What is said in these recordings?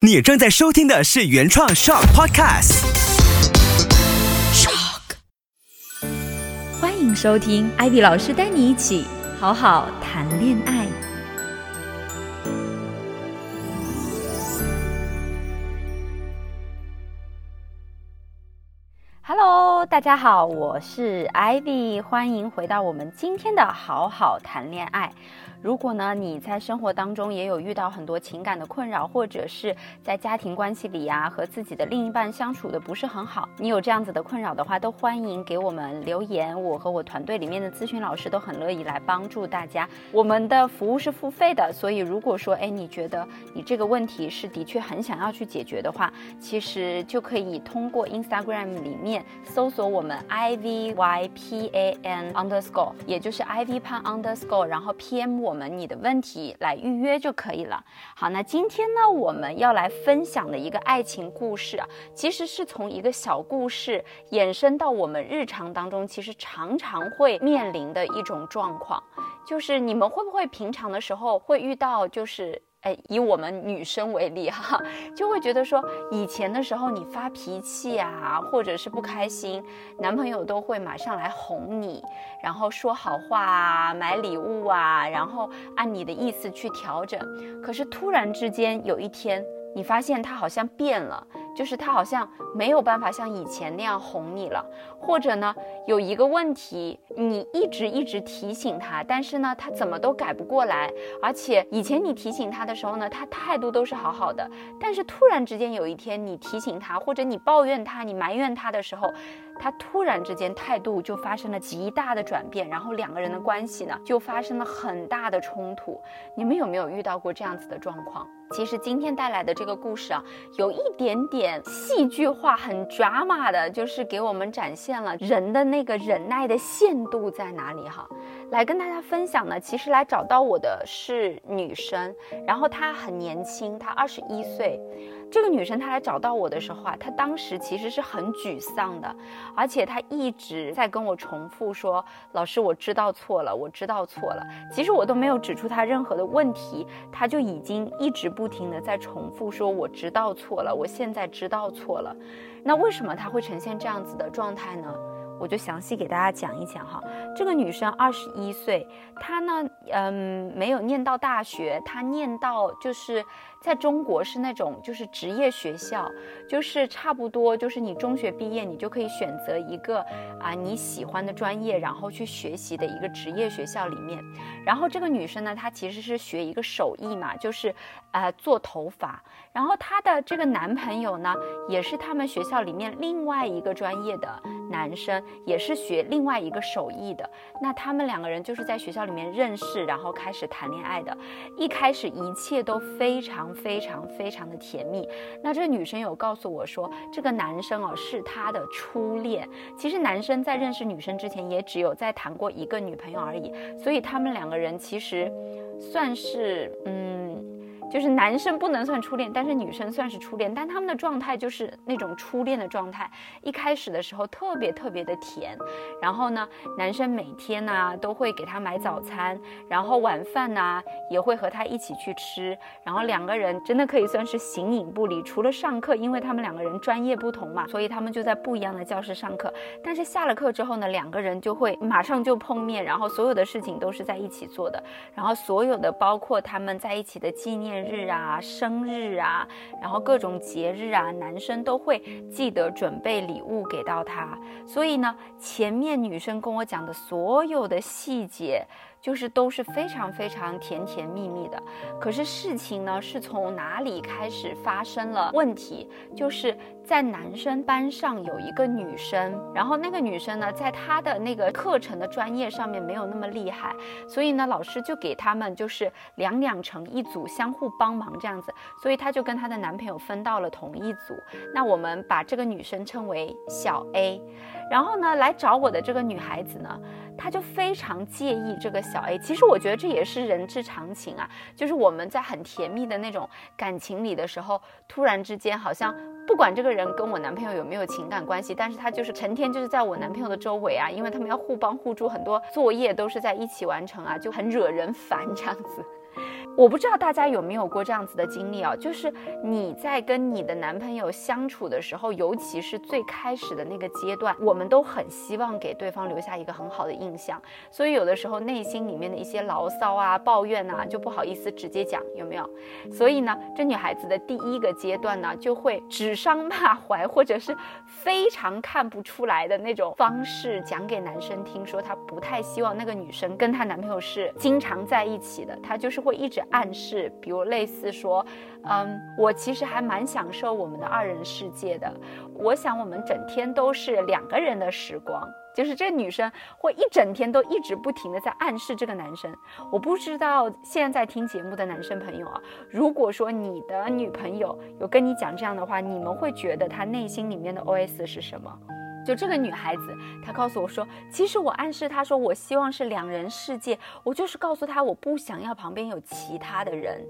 你正在收听的是原创 Shock Podcast。Shock，。欢迎收听艾比老师带你一起好好谈恋爱。Hello，大家好，我是 Ivy，欢迎回到我们今天的好好谈恋爱。如果呢你在生活当中也有遇到很多情感的困扰，或者是在家庭关系里啊和自己的另一半相处的不是很好，你有这样子的困扰的话，都欢迎给我们留言，我和我团队里面的咨询老师都很乐意来帮助大家。我们的服务是付费的，所以如果说哎你觉得你这个问题是的确很想要去解决的话，其实就可以通过 Instagram 里面搜索我们 I V Y P A N underscore，也就是 I V 潘 underscore，然后 P M 我们你的问题来预约就可以了。好，那今天呢，我们要来分享的一个爱情故事，其实是从一个小故事衍生到我们日常当中，其实常常会面临的一种状况，就是你们会不会平常的时候会遇到，就是。以我们女生为例哈，就会觉得说，以前的时候你发脾气啊，或者是不开心，男朋友都会马上来哄你，然后说好话啊，买礼物啊，然后按你的意思去调整。可是突然之间有一天，你发现他好像变了，就是他好像没有办法像以前那样哄你了，或者呢，有一个问题你一直一直提醒他，但是呢，他怎么都改不过来，而且以前你提醒他的时候呢，他态度都是好好的，但是突然之间有一天你提醒他，或者你抱怨他，你埋怨他的时候，他突然之间态度就发生了极大的转变，然后两个人的关系呢就发生了很大的冲突。你们有没有遇到过这样子的状况？其实今天带来的这个故事啊，有一点点戏剧化，很 drama 的，就是给我们展现了人的那个忍耐的限度在哪里哈。来跟大家分享呢，其实来找到我的是女生，然后她很年轻，她二十一岁。这个女生她来找到我的时候啊，她当时其实是很沮丧的，而且她一直在跟我重复说：“老师，我知道错了，我知道错了。”其实我都没有指出她任何的问题，她就已经一直不停的在重复说：“我知道错了，我现在知道错了。”那为什么她会呈现这样子的状态呢？我就详细给大家讲一讲哈。这个女生二十一岁，她呢，嗯，没有念到大学，她念到就是在中国是那种就是职业学校，就是差不多就是你中学毕业，你就可以选择一个啊你喜欢的专业，然后去学习的一个职业学校里面。然后这个女生呢，她其实是学一个手艺嘛，就是呃做头发。然后她的这个男朋友呢，也是他们学校里面另外一个专业的男生，也是学另外一个手艺的。那他们两个人就是在学校里面认识，然后开始谈恋爱的。一开始一切都非常非常非常的甜蜜。那这个女生有告诉我说，这个男生哦是她的初恋。其实男生在认识女生之前，也只有在谈过一个女朋友而已。所以他们两个人其实算是嗯。就是男生不能算初恋，但是女生算是初恋，但他们的状态就是那种初恋的状态。一开始的时候特别特别的甜，然后呢，男生每天呢都会给她买早餐，然后晚饭呢也会和她一起去吃，然后两个人真的可以算是形影不离。除了上课，因为他们两个人专业不同嘛，所以他们就在不一样的教室上课。但是下了课之后呢，两个人就会马上就碰面，然后所有的事情都是在一起做的，然后所有的包括他们在一起的纪念。日啊，生日啊，然后各种节日啊，男生都会记得准备礼物给到她。所以呢，前面女生跟我讲的所有的细节。就是都是非常非常甜甜蜜蜜的，可是事情呢是从哪里开始发生了问题？就是在男生班上有一个女生，然后那个女生呢，在她的那个课程的专业上面没有那么厉害，所以呢，老师就给他们就是两两成一组，相互帮忙这样子，所以她就跟她的男朋友分到了同一组。那我们把这个女生称为小 A，然后呢，来找我的这个女孩子呢。他就非常介意这个小 A，其实我觉得这也是人之常情啊，就是我们在很甜蜜的那种感情里的时候，突然之间好像不管这个人跟我男朋友有没有情感关系，但是他就是成天就是在我男朋友的周围啊，因为他们要互帮互助，很多作业都是在一起完成啊，就很惹人烦这样子。我不知道大家有没有过这样子的经历啊，就是你在跟你的男朋友相处的时候，尤其是最开始的那个阶段，我们都很希望给对方留下一个很好的印象，所以有的时候内心里面的一些牢骚啊、抱怨啊，就不好意思直接讲，有没有？所以呢，这女孩子的第一个阶段呢，就会指桑骂槐，或者是非常看不出来的那种方式讲给男生听，说她不太希望那个女生跟她男朋友是经常在一起的，她就是会一直。暗示，比如类似说，嗯，我其实还蛮享受我们的二人世界的。我想我们整天都是两个人的时光，就是这女生会一整天都一直不停的在暗示这个男生。我不知道现在听节目的男生朋友啊，如果说你的女朋友有跟你讲这样的话，你们会觉得她内心里面的 OS 是什么？就这个女孩子，她告诉我说，其实我暗示她说，我希望是两人世界，我就是告诉她，我不想要旁边有其他的人。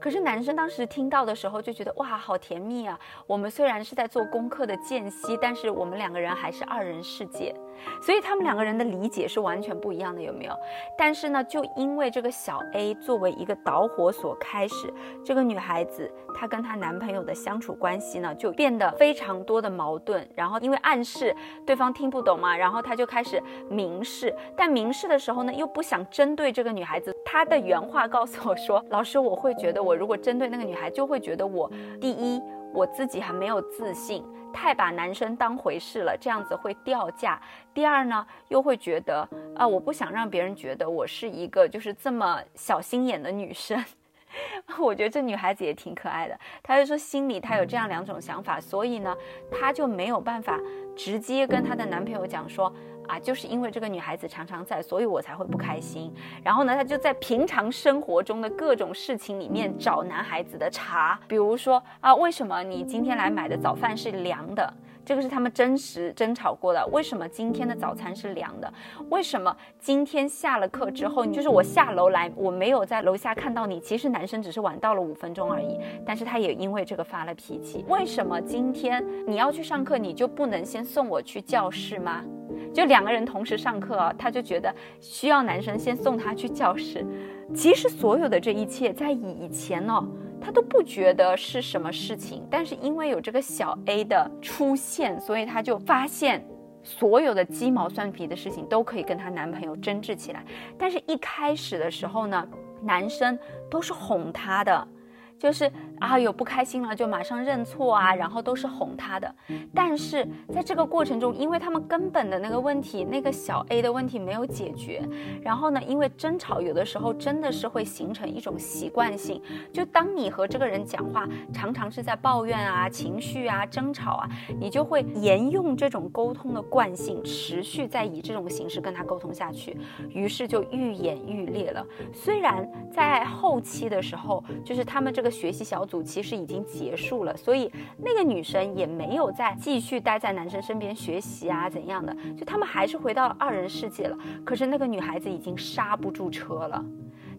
可是男生当时听到的时候就觉得哇，好甜蜜啊！我们虽然是在做功课的间隙，但是我们两个人还是二人世界。所以他们两个人的理解是完全不一样的，有没有？但是呢，就因为这个小 A 作为一个导火索开始，这个女孩子她跟她男朋友的相处关系呢，就变得非常多的矛盾。然后因为暗示对方听不懂嘛，然后她就开始明示。但明示的时候呢，又不想针对这个女孩子。她的原话告诉我说：“老师，我会觉得我如果针对那个女孩，就会觉得我第一我自己还没有自信。”太把男生当回事了，这样子会掉价。第二呢，又会觉得啊，我不想让别人觉得我是一个就是这么小心眼的女生。我觉得这女孩子也挺可爱的，她就说心里她有这样两种想法，所以呢，她就没有办法直接跟她的男朋友讲说。啊，就是因为这个女孩子常常在，所以我才会不开心。然后呢，她就在平常生活中的各种事情里面找男孩子的茬，比如说啊，为什么你今天来买的早饭是凉的？这个是他们真实争吵过的。为什么今天的早餐是凉的？为什么今天下了课之后，就是我下楼来，我没有在楼下看到你？其实男生只是晚到了五分钟而已，但是他也因为这个发了脾气。为什么今天你要去上课，你就不能先送我去教室吗？就两个人同时上课啊，他就觉得需要男生先送他去教室。其实所有的这一切在以前呢，他都不觉得是什么事情。但是因为有这个小 A 的出现，所以他就发现所有的鸡毛蒜皮的事情都可以跟她男朋友争执起来。但是一开始的时候呢，男生都是哄她的。就是啊，有不开心了就马上认错啊，然后都是哄他的。但是在这个过程中，因为他们根本的那个问题，那个小 A 的问题没有解决，然后呢，因为争吵有的时候真的是会形成一种习惯性。就当你和这个人讲话，常常是在抱怨啊、情绪啊、争吵啊，你就会沿用这种沟通的惯性，持续在以这种形式跟他沟通下去，于是就愈演愈烈了。虽然在后期的时候，就是他们这个。学习小组其实已经结束了，所以那个女生也没有再继续待在男生身边学习啊，怎样的？就他们还是回到二人世界了。可是那个女孩子已经刹不住车了。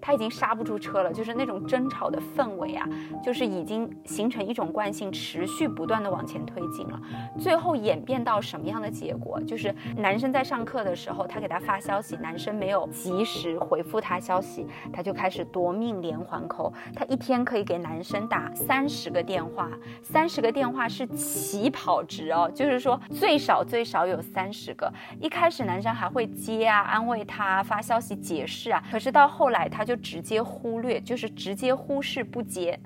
他已经刹不住车了，就是那种争吵的氛围啊，就是已经形成一种惯性，持续不断的往前推进了。最后演变到什么样的结果？就是男生在上课的时候，他给他发消息，男生没有及时回复他消息，他就开始夺命连环扣。他一天可以给男生打三十个电话，三十个电话是起跑值哦，就是说最少最少有三十个。一开始男生还会接啊，安慰他，发消息解释啊，可是到后来他。就直接忽略，就是直接忽视不接。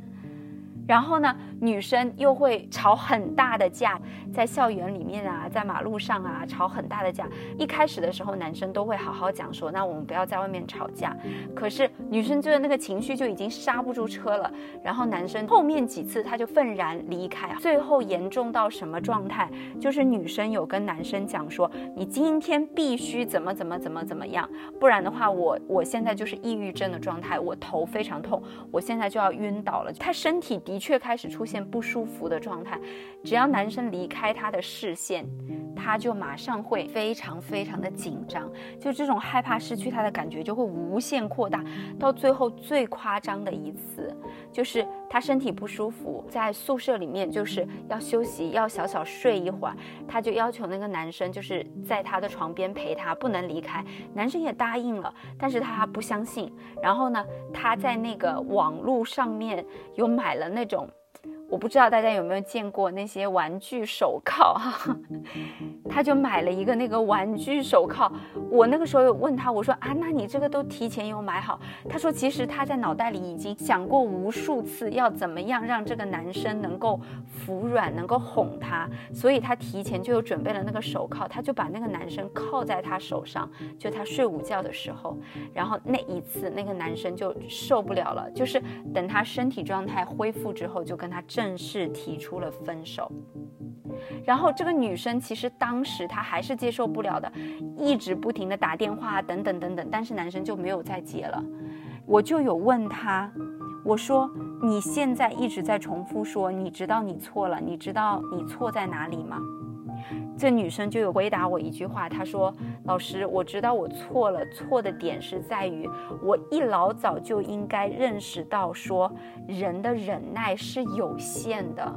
然后呢，女生又会吵很大的架，在校园里面啊，在马路上啊，吵很大的架。一开始的时候，男生都会好好讲说，那我们不要在外面吵架。可是女生就是那个情绪就已经刹不住车了。然后男生后面几次他就愤然离开，最后严重到什么状态？就是女生有跟男生讲说，你今天必须怎么怎么怎么怎么样，不然的话，我我现在就是抑郁症的状态，我头非常痛，我现在就要晕倒了。他身体的确开始出现不舒服的状态。只要男生离开她的视线，她就马上会非常非常的紧张，就这种害怕失去他的感觉就会无限扩大，到最后最夸张的一次，就是她身体不舒服，在宿舍里面就是要休息，要小小睡一会儿，她就要求那个男生就是在她的床边陪她，不能离开。男生也答应了，但是他不相信。然后呢，他在那个网络上面有买了那那种我不知道大家有没有见过那些玩具手铐哈，他就买了一个那个玩具手铐。我那个时候问他，我说啊，那你这个都提前有买好？他说其实他在脑袋里已经想过无数次要怎么样让这个男生能够服软，能够哄他，所以他提前就有准备了那个手铐，他就把那个男生铐在他手上，就他睡午觉的时候，然后那一次那个男生就受不了了，就是等他身体状态恢复之后，就跟他正式提出了分手，然后这个女生其实当时她还是接受不了的，一直不停的打电话等等等等，但是男生就没有再接了。我就有问他，我说你现在一直在重复说，你知道你错了，你知道你错在哪里吗？这女生就有回答我一句话，她说：“老师，我知道我错了，错的点是在于我一老早就应该认识到，说人的忍耐是有限的。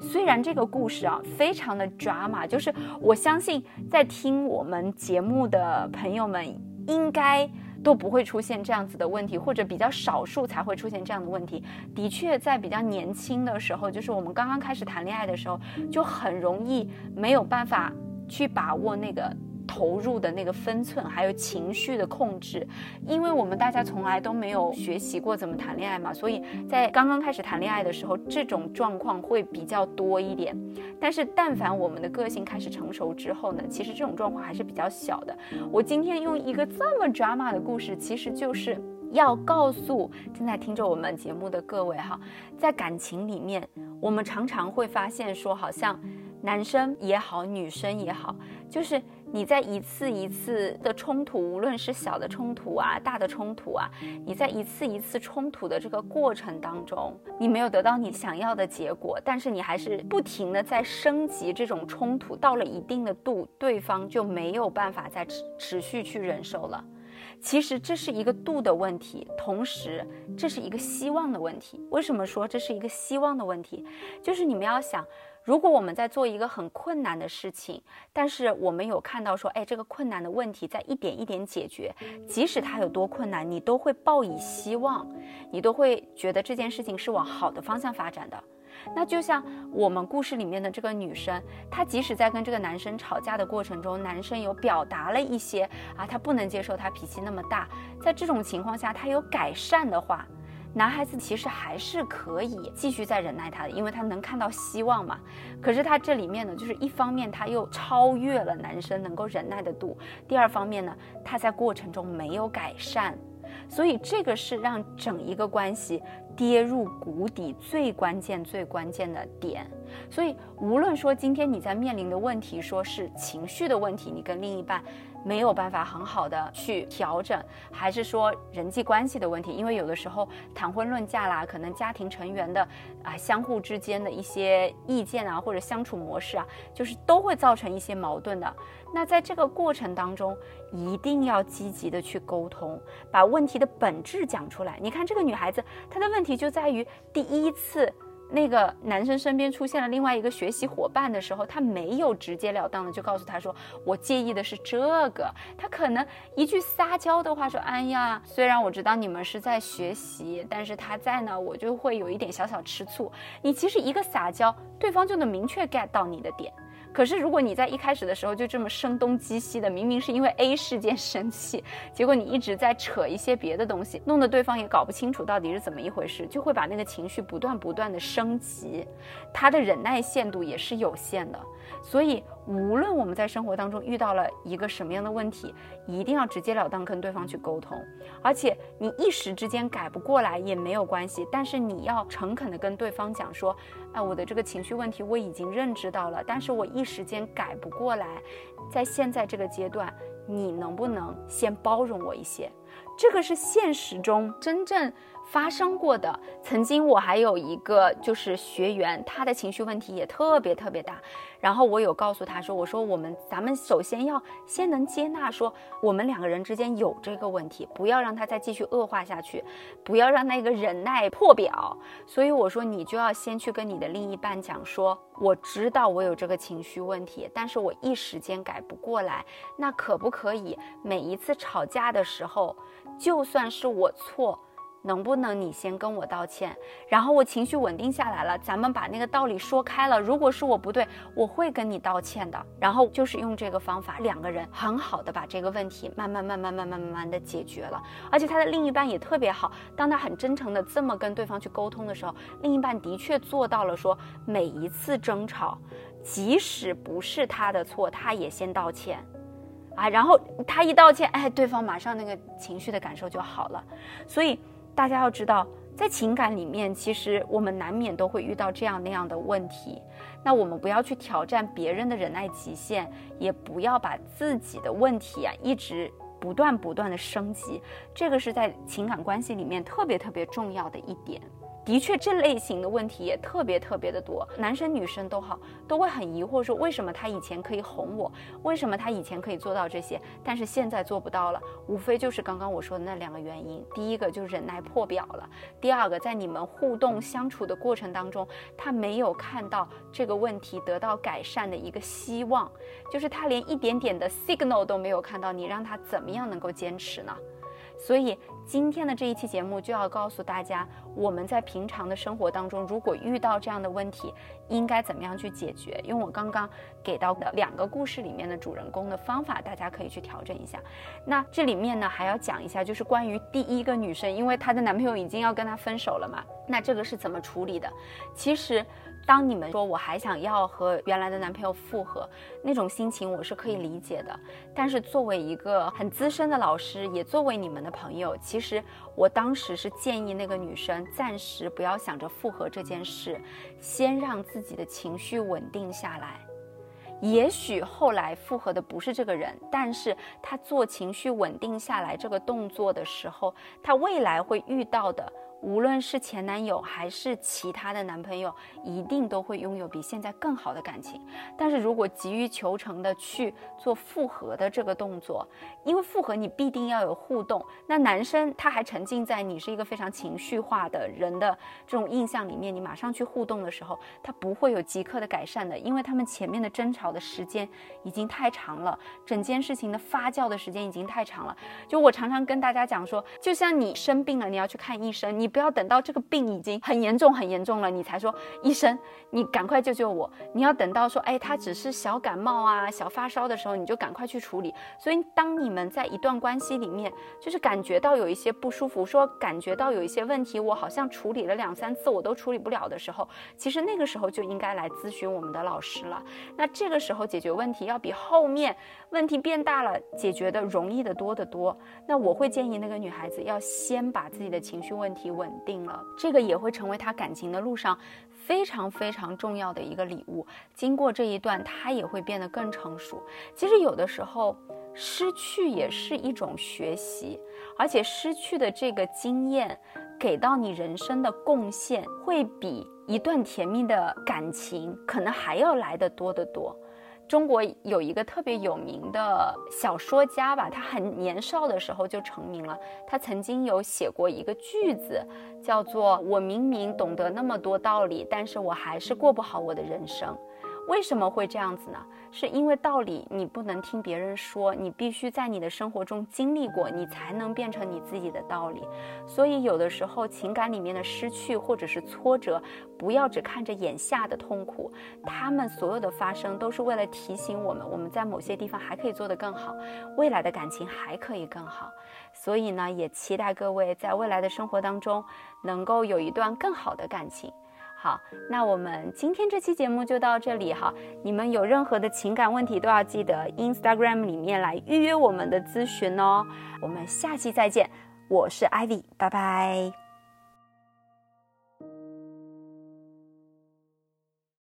虽然这个故事啊非常的抓马就是我相信在听我们节目的朋友们应该。”都不会出现这样子的问题，或者比较少数才会出现这样的问题。的确，在比较年轻的时候，就是我们刚刚开始谈恋爱的时候，就很容易没有办法去把握那个。投入的那个分寸，还有情绪的控制，因为我们大家从来都没有学习过怎么谈恋爱嘛，所以在刚刚开始谈恋爱的时候，这种状况会比较多一点。但是，但凡我们的个性开始成熟之后呢，其实这种状况还是比较小的。我今天用一个这么 drama 的故事，其实就是要告诉正在听着我们节目的各位哈，在感情里面，我们常常会发现说，好像男生也好，女生也好，就是。你在一次一次的冲突，无论是小的冲突啊，大的冲突啊，你在一次一次冲突的这个过程当中，你没有得到你想要的结果，但是你还是不停的在升级这种冲突，到了一定的度，对方就没有办法再持持续去忍受了。其实这是一个度的问题，同时这是一个希望的问题。为什么说这是一个希望的问题？就是你们要想。如果我们在做一个很困难的事情，但是我们有看到说，哎，这个困难的问题在一点一点解决，即使它有多困难，你都会抱以希望，你都会觉得这件事情是往好的方向发展的。那就像我们故事里面的这个女生，她即使在跟这个男生吵架的过程中，男生有表达了一些啊，她不能接受他脾气那么大，在这种情况下，他有改善的话。男孩子其实还是可以继续再忍耐他的，因为他能看到希望嘛。可是他这里面呢，就是一方面他又超越了男生能够忍耐的度，第二方面呢，他在过程中没有改善，所以这个是让整一个关系跌入谷底最关键、最关键的点。所以无论说今天你在面临的问题，说是情绪的问题，你跟另一半。没有办法很好的去调整，还是说人际关系的问题？因为有的时候谈婚论嫁啦，可能家庭成员的啊相互之间的一些意见啊，或者相处模式啊，就是都会造成一些矛盾的。那在这个过程当中，一定要积极的去沟通，把问题的本质讲出来。你看这个女孩子，她的问题就在于第一次。那个男生身边出现了另外一个学习伙伴的时候，他没有直截了当的就告诉他说：“我介意的是这个。”他可能一句撒娇的话说：“哎呀，虽然我知道你们是在学习，但是他在呢，我就会有一点小小吃醋。”你其实一个撒娇，对方就能明确 get 到你的点。可是，如果你在一开始的时候就这么声东击西的，明明是因为 A 事件生气，结果你一直在扯一些别的东西，弄得对方也搞不清楚到底是怎么一回事，就会把那个情绪不断不断的升级，他的忍耐限度也是有限的。所以，无论我们在生活当中遇到了一个什么样的问题，一定要直截了当跟对方去沟通。而且，你一时之间改不过来也没有关系，但是你要诚恳的跟对方讲说：“哎，我的这个情绪问题我已经认知到了，但是我一时间改不过来，在现在这个阶段，你能不能先包容我一些？”这个是现实中真正。发生过的。曾经我还有一个就是学员，他的情绪问题也特别特别大。然后我有告诉他说：“我说我们咱们首先要先能接纳，说我们两个人之间有这个问题，不要让他再继续恶化下去，不要让那个忍耐破表。所以我说你就要先去跟你的另一半讲说，我知道我有这个情绪问题，但是我一时间改不过来。那可不可以每一次吵架的时候，就算是我错？”能不能你先跟我道歉，然后我情绪稳定下来了，咱们把那个道理说开了。如果是我不对，我会跟你道歉的。然后就是用这个方法，两个人很好的把这个问题慢慢慢慢慢慢慢慢的解决了。而且他的另一半也特别好，当他很真诚的这么跟对方去沟通的时候，另一半的确做到了，说每一次争吵，即使不是他的错，他也先道歉，啊，然后他一道歉，哎，对方马上那个情绪的感受就好了。所以。大家要知道，在情感里面，其实我们难免都会遇到这样那样的问题。那我们不要去挑战别人的忍耐极限，也不要把自己的问题啊一直不断不断的升级。这个是在情感关系里面特别特别重要的一点。的确，这类型的问题也特别特别的多，男生女生都好，都会很疑惑说，为什么他以前可以哄我，为什么他以前可以做到这些，但是现在做不到了？无非就是刚刚我说的那两个原因，第一个就是忍耐破表了，第二个在你们互动相处的过程当中，他没有看到这个问题得到改善的一个希望，就是他连一点点的 signal 都没有看到，你让他怎么怎么样能够坚持呢？所以今天的这一期节目就要告诉大家，我们在平常的生活当中，如果遇到这样的问题，应该怎么样去解决？用我刚刚给到的两个故事里面的主人公的方法，大家可以去调整一下。那这里面呢，还要讲一下，就是关于第一个女生，因为她的男朋友已经要跟她分手了嘛，那这个是怎么处理的？其实。当你们说我还想要和原来的男朋友复合，那种心情我是可以理解的。但是作为一个很资深的老师，也作为你们的朋友，其实我当时是建议那个女生暂时不要想着复合这件事，先让自己的情绪稳定下来。也许后来复合的不是这个人，但是他做情绪稳定下来这个动作的时候，他未来会遇到的。无论是前男友还是其他的男朋友，一定都会拥有比现在更好的感情。但是如果急于求成的去做复合的这个动作，因为复合你必定要有互动，那男生他还沉浸在你是一个非常情绪化的人的这种印象里面，你马上去互动的时候，他不会有即刻的改善的，因为他们前面的争吵的时间已经太长了，整件事情的发酵的时间已经太长了。就我常常跟大家讲说，就像你生病了，你要去看医生，你。不要等到这个病已经很严重、很严重了，你才说医生，你赶快救救我。你要等到说，哎，他只是小感冒啊、小发烧的时候，你就赶快去处理。所以，当你们在一段关系里面，就是感觉到有一些不舒服，说感觉到有一些问题，我好像处理了两三次，我都处理不了的时候，其实那个时候就应该来咨询我们的老师了。那这个时候解决问题要比后面问题变大了解决的容易的多得多。那我会建议那个女孩子要先把自己的情绪问题。稳定了，这个也会成为他感情的路上非常非常重要的一个礼物。经过这一段，他也会变得更成熟。其实有的时候，失去也是一种学习，而且失去的这个经验，给到你人生的贡献，会比一段甜蜜的感情可能还要来得多得多。中国有一个特别有名的小说家吧，他很年少的时候就成名了。他曾经有写过一个句子，叫做“我明明懂得那么多道理，但是我还是过不好我的人生”。为什么会这样子呢？是因为道理你不能听别人说，你必须在你的生活中经历过，你才能变成你自己的道理。所以有的时候情感里面的失去或者是挫折，不要只看着眼下的痛苦，他们所有的发生都是为了提醒我们，我们在某些地方还可以做得更好，未来的感情还可以更好。所以呢，也期待各位在未来的生活当中能够有一段更好的感情。好，那我们今天这期节目就到这里哈。你们有任何的情感问题，都要记得 Instagram 里面来预约我们的咨询哦。我们下期再见，我是 Ivy，拜拜。